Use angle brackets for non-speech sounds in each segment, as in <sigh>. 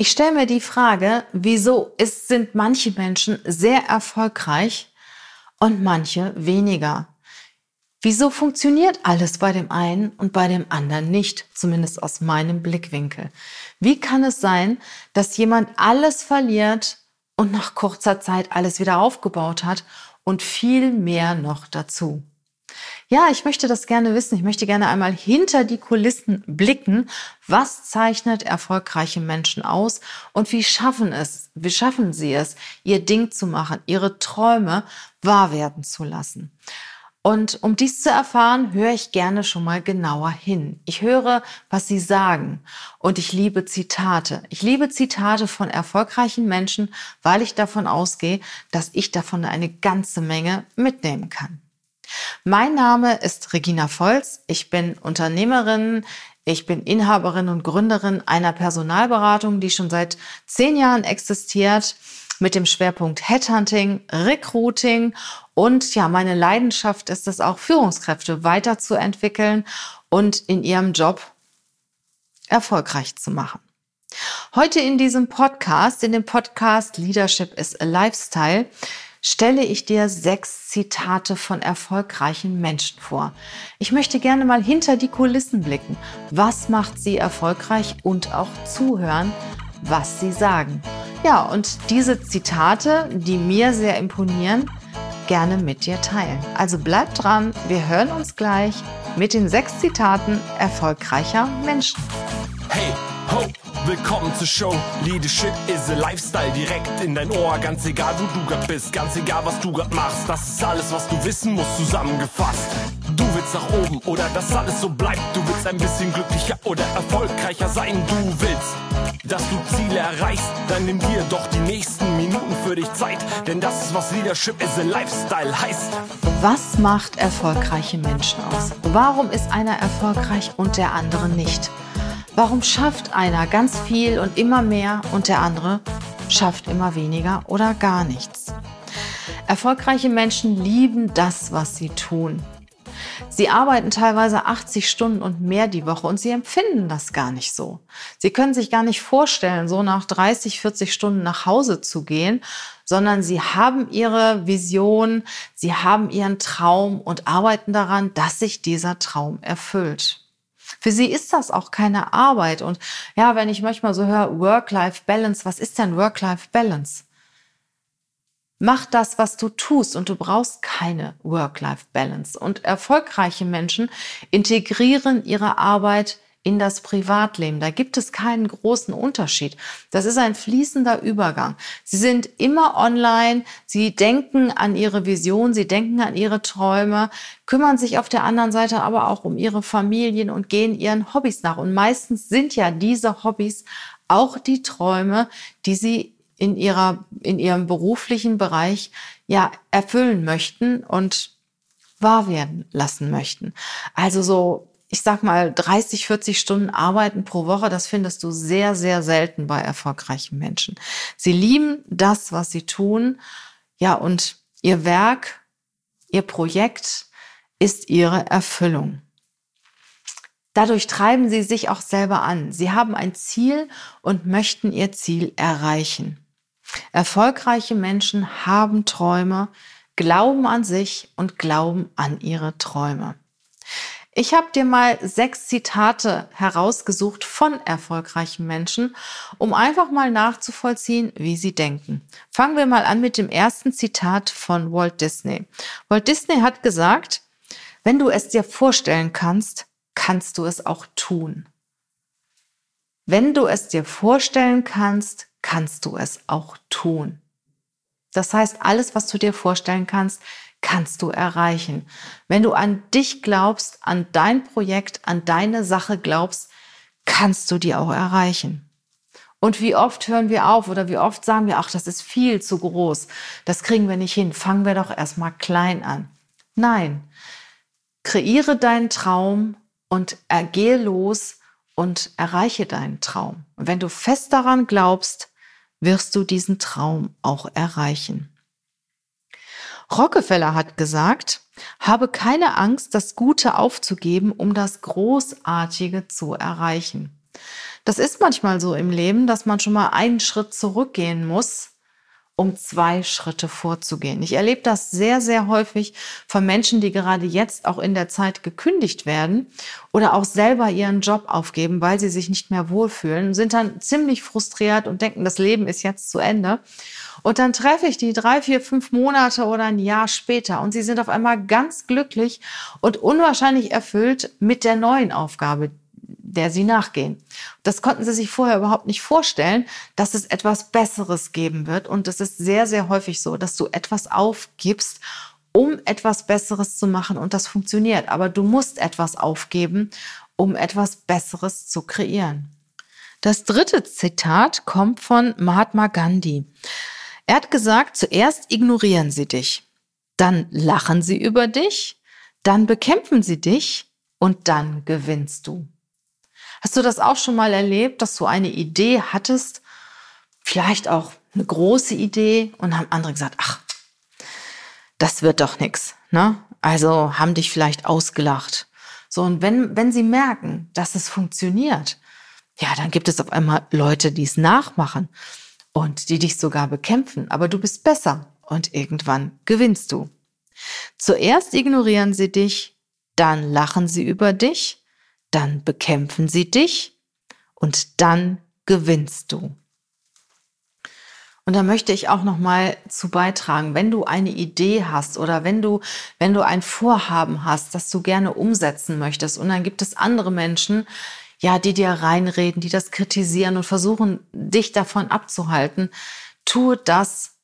Ich stelle mir die Frage, wieso ist, sind manche Menschen sehr erfolgreich und manche weniger? Wieso funktioniert alles bei dem einen und bei dem anderen nicht, zumindest aus meinem Blickwinkel? Wie kann es sein, dass jemand alles verliert und nach kurzer Zeit alles wieder aufgebaut hat und viel mehr noch dazu? Ja, ich möchte das gerne wissen. Ich möchte gerne einmal hinter die Kulissen blicken. Was zeichnet erfolgreiche Menschen aus und wie schaffen es, wie schaffen sie es, ihr Ding zu machen, ihre Träume wahr werden zu lassen? Und um dies zu erfahren, höre ich gerne schon mal genauer hin. Ich höre, was sie sagen. Und ich liebe Zitate. Ich liebe Zitate von erfolgreichen Menschen, weil ich davon ausgehe, dass ich davon eine ganze Menge mitnehmen kann. Mein Name ist Regina Volz. Ich bin Unternehmerin. Ich bin Inhaberin und Gründerin einer Personalberatung, die schon seit zehn Jahren existiert mit dem Schwerpunkt Headhunting, Recruiting und ja, meine Leidenschaft ist es auch, Führungskräfte weiterzuentwickeln und in ihrem Job erfolgreich zu machen. Heute in diesem Podcast, in dem Podcast Leadership is a Lifestyle, stelle ich dir sechs Zitate von erfolgreichen Menschen vor. Ich möchte gerne mal hinter die Kulissen blicken. Was macht sie erfolgreich und auch zuhören, was sie sagen. Ja, und diese Zitate, die mir sehr imponieren, gerne mit dir teilen. Also bleib dran, wir hören uns gleich mit den sechs Zitaten erfolgreicher Menschen. Willkommen zur Show. Leadership is a Lifestyle direkt in dein Ohr. Ganz egal, wo du grad bist, ganz egal, was du grad machst. Das ist alles, was du wissen musst, zusammengefasst. Du willst nach oben oder dass alles so bleibt. Du willst ein bisschen glücklicher oder erfolgreicher sein. Du willst dass du Ziele erreichst, dann nimm dir doch die nächsten Minuten für dich Zeit, denn das ist was Leadership is a Lifestyle heißt. Was macht erfolgreiche Menschen aus? Warum ist einer erfolgreich und der andere nicht? Warum schafft einer ganz viel und immer mehr und der andere schafft immer weniger oder gar nichts? Erfolgreiche Menschen lieben das, was sie tun. Sie arbeiten teilweise 80 Stunden und mehr die Woche und sie empfinden das gar nicht so. Sie können sich gar nicht vorstellen, so nach 30, 40 Stunden nach Hause zu gehen, sondern sie haben ihre Vision, sie haben ihren Traum und arbeiten daran, dass sich dieser Traum erfüllt. Für sie ist das auch keine Arbeit. Und ja, wenn ich manchmal so höre, Work-Life-Balance, was ist denn Work-Life-Balance? Mach das, was du tust und du brauchst keine Work-Life-Balance. Und erfolgreiche Menschen integrieren ihre Arbeit in das Privatleben. Da gibt es keinen großen Unterschied. Das ist ein fließender Übergang. Sie sind immer online, sie denken an ihre Vision, sie denken an ihre Träume, kümmern sich auf der anderen Seite aber auch um ihre Familien und gehen ihren Hobbys nach. Und meistens sind ja diese Hobbys auch die Träume, die sie in ihrer, in ihrem beruflichen Bereich ja erfüllen möchten und wahr werden lassen möchten. Also so, ich sag mal, 30, 40 Stunden arbeiten pro Woche, das findest du sehr, sehr selten bei erfolgreichen Menschen. Sie lieben das, was sie tun. Ja, und ihr Werk, ihr Projekt ist ihre Erfüllung. Dadurch treiben sie sich auch selber an. Sie haben ein Ziel und möchten ihr Ziel erreichen. Erfolgreiche Menschen haben Träume, glauben an sich und glauben an ihre Träume. Ich habe dir mal sechs Zitate herausgesucht von erfolgreichen Menschen, um einfach mal nachzuvollziehen, wie sie denken. Fangen wir mal an mit dem ersten Zitat von Walt Disney. Walt Disney hat gesagt, wenn du es dir vorstellen kannst, kannst du es auch tun. Wenn du es dir vorstellen kannst, kannst du es auch tun. Das heißt, alles, was du dir vorstellen kannst, kannst du erreichen. Wenn du an dich glaubst, an dein Projekt, an deine Sache glaubst, kannst du die auch erreichen. Und wie oft hören wir auf oder wie oft sagen wir, ach, das ist viel zu groß, das kriegen wir nicht hin, fangen wir doch erstmal klein an. Nein, kreiere deinen Traum und gehe los und erreiche deinen Traum. Und wenn du fest daran glaubst, wirst du diesen Traum auch erreichen. Rockefeller hat gesagt, habe keine Angst, das Gute aufzugeben, um das Großartige zu erreichen. Das ist manchmal so im Leben, dass man schon mal einen Schritt zurückgehen muss, um zwei Schritte vorzugehen. Ich erlebe das sehr, sehr häufig von Menschen, die gerade jetzt auch in der Zeit gekündigt werden oder auch selber ihren Job aufgeben, weil sie sich nicht mehr wohlfühlen, sind dann ziemlich frustriert und denken, das Leben ist jetzt zu Ende. Und dann treffe ich die drei, vier, fünf Monate oder ein Jahr später und sie sind auf einmal ganz glücklich und unwahrscheinlich erfüllt mit der neuen Aufgabe, der sie nachgehen. Das konnten sie sich vorher überhaupt nicht vorstellen, dass es etwas Besseres geben wird. Und es ist sehr, sehr häufig so, dass du etwas aufgibst, um etwas Besseres zu machen. Und das funktioniert. Aber du musst etwas aufgeben, um etwas Besseres zu kreieren. Das dritte Zitat kommt von Mahatma Gandhi. Er hat gesagt, zuerst ignorieren sie dich, dann lachen sie über dich, dann bekämpfen sie dich und dann gewinnst du. Hast du das auch schon mal erlebt, dass du eine Idee hattest, vielleicht auch eine große Idee und haben andere gesagt, ach, das wird doch nichts, ne? Also haben dich vielleicht ausgelacht. So, und wenn, wenn sie merken, dass es funktioniert, ja, dann gibt es auf einmal Leute, die es nachmachen und die dich sogar bekämpfen. Aber du bist besser und irgendwann gewinnst du. Zuerst ignorieren sie dich, dann lachen sie über dich dann bekämpfen sie dich und dann gewinnst du. Und da möchte ich auch noch mal zu beitragen, wenn du eine Idee hast oder wenn du wenn du ein Vorhaben hast, das du gerne umsetzen möchtest und dann gibt es andere Menschen, ja, die dir reinreden, die das kritisieren und versuchen dich davon abzuhalten, tue das,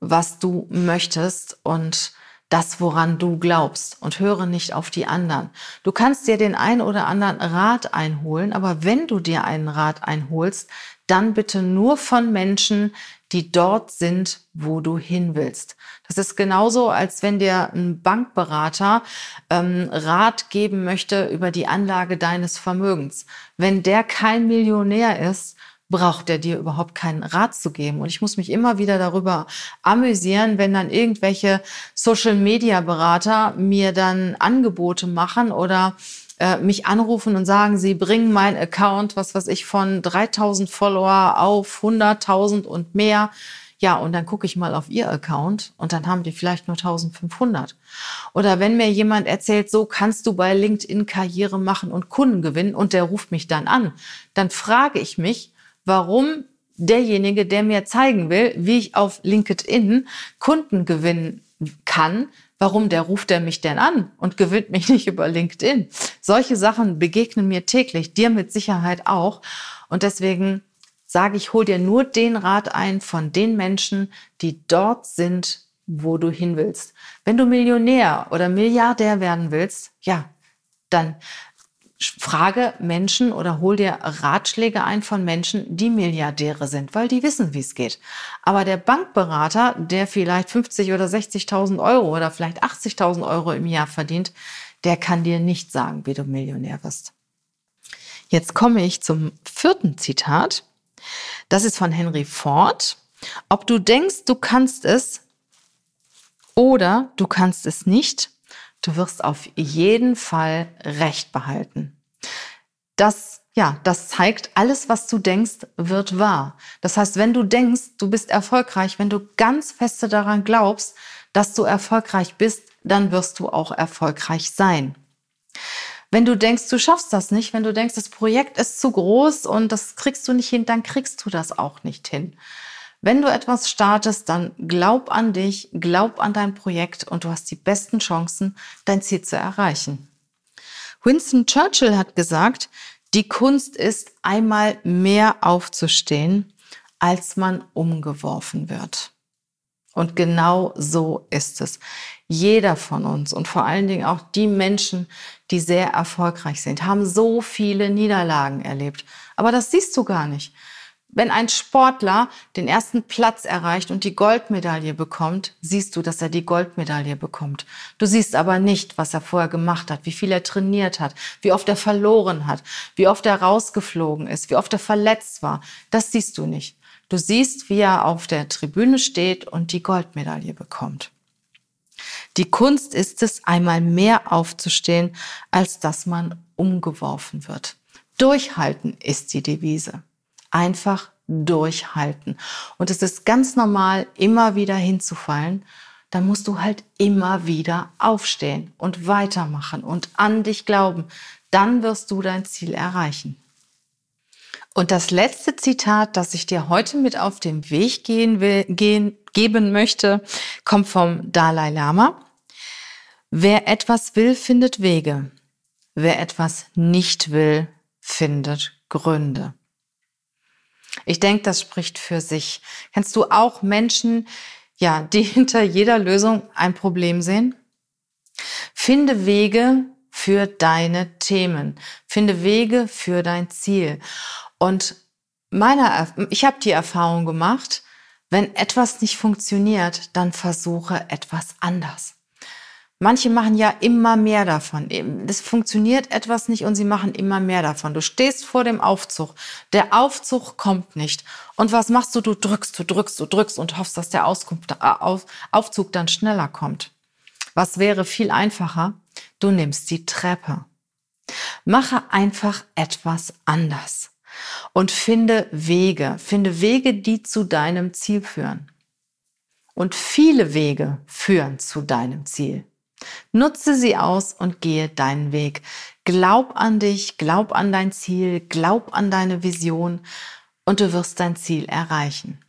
was du möchtest und das, woran du glaubst und höre nicht auf die anderen. Du kannst dir den einen oder anderen Rat einholen, aber wenn du dir einen Rat einholst, dann bitte nur von Menschen, die dort sind, wo du hin willst. Das ist genauso, als wenn dir ein Bankberater ähm, Rat geben möchte über die Anlage deines Vermögens. Wenn der kein Millionär ist, braucht er dir überhaupt keinen Rat zu geben. Und ich muss mich immer wieder darüber amüsieren, wenn dann irgendwelche Social-Media-Berater mir dann Angebote machen oder äh, mich anrufen und sagen, sie bringen mein Account, was weiß ich, von 3000 Follower auf 100.000 und mehr. Ja, und dann gucke ich mal auf ihr Account und dann haben die vielleicht nur 1500. Oder wenn mir jemand erzählt, so kannst du bei LinkedIn Karriere machen und Kunden gewinnen und der ruft mich dann an, dann frage ich mich, warum derjenige, der mir zeigen will, wie ich auf LinkedIn Kunden gewinnen kann, warum der ruft er mich denn an und gewinnt mich <laughs> nicht über LinkedIn? Solche Sachen begegnen mir täglich, dir mit Sicherheit auch. Und deswegen sage ich, hol dir nur den Rat ein von den Menschen, die dort sind, wo du hin willst. Wenn du Millionär oder Milliardär werden willst, ja, dann frage Menschen oder hol dir Ratschläge ein von Menschen, die Milliardäre sind, weil die wissen, wie es geht. Aber der Bankberater, der vielleicht 50 oder 60.000 Euro oder vielleicht 80.000 Euro im Jahr verdient, der kann dir nicht sagen, wie du Millionär wirst. Jetzt komme ich zum vierten Zitat. Das ist von Henry Ford. Ob du denkst, du kannst es oder du kannst es nicht, Du wirst auf jeden Fall Recht behalten. Das, ja, das zeigt, alles, was du denkst, wird wahr. Das heißt, wenn du denkst, du bist erfolgreich, wenn du ganz feste daran glaubst, dass du erfolgreich bist, dann wirst du auch erfolgreich sein. Wenn du denkst, du schaffst das nicht, wenn du denkst, das Projekt ist zu groß und das kriegst du nicht hin, dann kriegst du das auch nicht hin. Wenn du etwas startest, dann glaub an dich, glaub an dein Projekt und du hast die besten Chancen, dein Ziel zu erreichen. Winston Churchill hat gesagt, die Kunst ist einmal mehr aufzustehen, als man umgeworfen wird. Und genau so ist es. Jeder von uns und vor allen Dingen auch die Menschen, die sehr erfolgreich sind, haben so viele Niederlagen erlebt. Aber das siehst du gar nicht. Wenn ein Sportler den ersten Platz erreicht und die Goldmedaille bekommt, siehst du, dass er die Goldmedaille bekommt. Du siehst aber nicht, was er vorher gemacht hat, wie viel er trainiert hat, wie oft er verloren hat, wie oft er rausgeflogen ist, wie oft er verletzt war. Das siehst du nicht. Du siehst, wie er auf der Tribüne steht und die Goldmedaille bekommt. Die Kunst ist es, einmal mehr aufzustehen, als dass man umgeworfen wird. Durchhalten ist die Devise. Einfach durchhalten. Und es ist ganz normal, immer wieder hinzufallen. Dann musst du halt immer wieder aufstehen und weitermachen und an dich glauben. Dann wirst du dein Ziel erreichen. Und das letzte Zitat, das ich dir heute mit auf den Weg gehen will, gehen, geben möchte, kommt vom Dalai Lama. Wer etwas will, findet Wege. Wer etwas nicht will, findet Gründe. Ich denke, das spricht für sich. Kennst du auch Menschen, ja, die <laughs> hinter jeder Lösung ein Problem sehen? Finde Wege für deine Themen. Finde Wege für dein Ziel. Und meiner, ich habe die Erfahrung gemacht, wenn etwas nicht funktioniert, dann versuche etwas anders. Manche machen ja immer mehr davon. Es funktioniert etwas nicht und sie machen immer mehr davon. Du stehst vor dem Aufzug. Der Aufzug kommt nicht. Und was machst du? Du drückst, du drückst, du drückst und hoffst, dass der Auskunft, äh, Aufzug dann schneller kommt. Was wäre viel einfacher? Du nimmst die Treppe. Mache einfach etwas anders und finde Wege. Finde Wege, die zu deinem Ziel führen. Und viele Wege führen zu deinem Ziel. Nutze sie aus und gehe deinen Weg. Glaub an dich, glaub an dein Ziel, glaub an deine Vision und du wirst dein Ziel erreichen.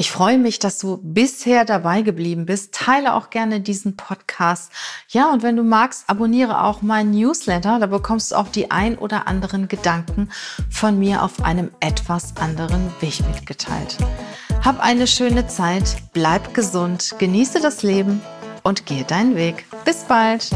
Ich freue mich, dass du bisher dabei geblieben bist. Teile auch gerne diesen Podcast. Ja, und wenn du magst, abonniere auch meinen Newsletter. Da bekommst du auch die ein oder anderen Gedanken von mir auf einem etwas anderen Weg mitgeteilt. Hab eine schöne Zeit, bleib gesund, genieße das Leben und geh deinen Weg. Bis bald!